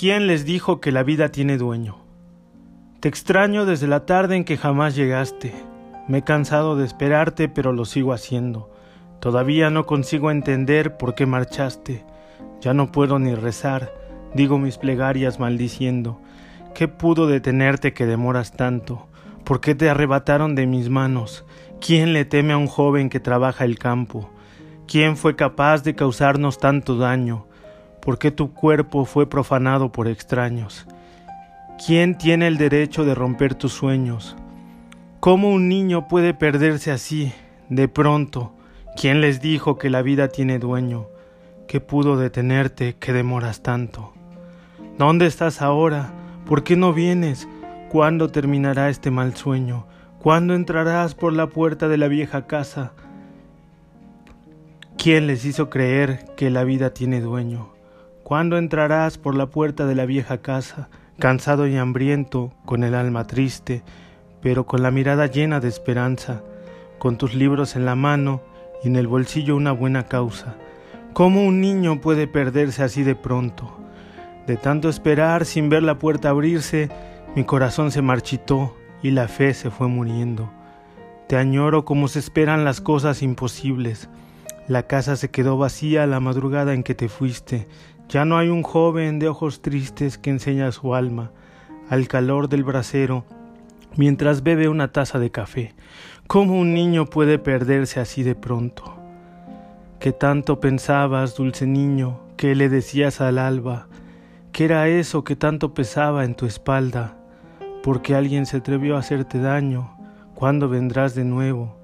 ¿Quién les dijo que la vida tiene dueño? Te extraño desde la tarde en que jamás llegaste. Me he cansado de esperarte, pero lo sigo haciendo. Todavía no consigo entender por qué marchaste. Ya no puedo ni rezar, digo mis plegarias maldiciendo. ¿Qué pudo detenerte que demoras tanto? ¿Por qué te arrebataron de mis manos? ¿Quién le teme a un joven que trabaja el campo? ¿Quién fue capaz de causarnos tanto daño? ¿Por qué tu cuerpo fue profanado por extraños? ¿Quién tiene el derecho de romper tus sueños? ¿Cómo un niño puede perderse así, de pronto? ¿Quién les dijo que la vida tiene dueño? ¿Qué pudo detenerte que demoras tanto? ¿Dónde estás ahora? ¿Por qué no vienes? ¿Cuándo terminará este mal sueño? ¿Cuándo entrarás por la puerta de la vieja casa? ¿Quién les hizo creer que la vida tiene dueño? ¿Cuándo entrarás por la puerta de la vieja casa, cansado y hambriento, con el alma triste, pero con la mirada llena de esperanza, con tus libros en la mano y en el bolsillo una buena causa? ¿Cómo un niño puede perderse así de pronto? De tanto esperar sin ver la puerta abrirse, mi corazón se marchitó y la fe se fue muriendo. Te añoro como se esperan las cosas imposibles. La casa se quedó vacía la madrugada en que te fuiste. Ya no hay un joven de ojos tristes que enseña su alma al calor del brasero mientras bebe una taza de café. ¿Cómo un niño puede perderse así de pronto? ¿Qué tanto pensabas, dulce niño? ¿Qué le decías al alba? ¿Qué era eso que tanto pesaba en tu espalda? porque alguien se atrevió a hacerte daño. ¿Cuándo vendrás de nuevo?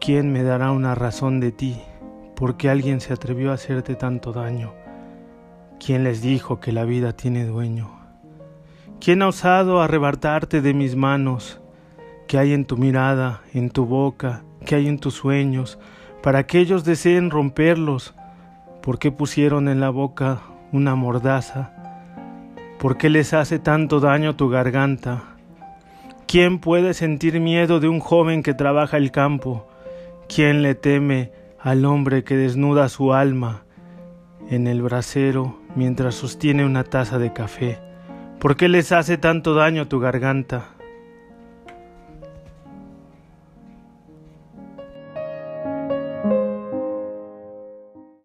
¿Quién me dará una razón de ti? porque alguien se atrevió a hacerte tanto daño? ¿Quién les dijo que la vida tiene dueño? ¿Quién ha osado arrebatarte de mis manos? ¿Qué hay en tu mirada, en tu boca? ¿Qué hay en tus sueños? Para que ellos deseen romperlos, ¿por qué pusieron en la boca una mordaza? ¿Por qué les hace tanto daño tu garganta? ¿Quién puede sentir miedo de un joven que trabaja el campo? ¿Quién le teme al hombre que desnuda su alma en el brasero mientras sostiene una taza de café? ¿Por qué les hace tanto daño tu garganta?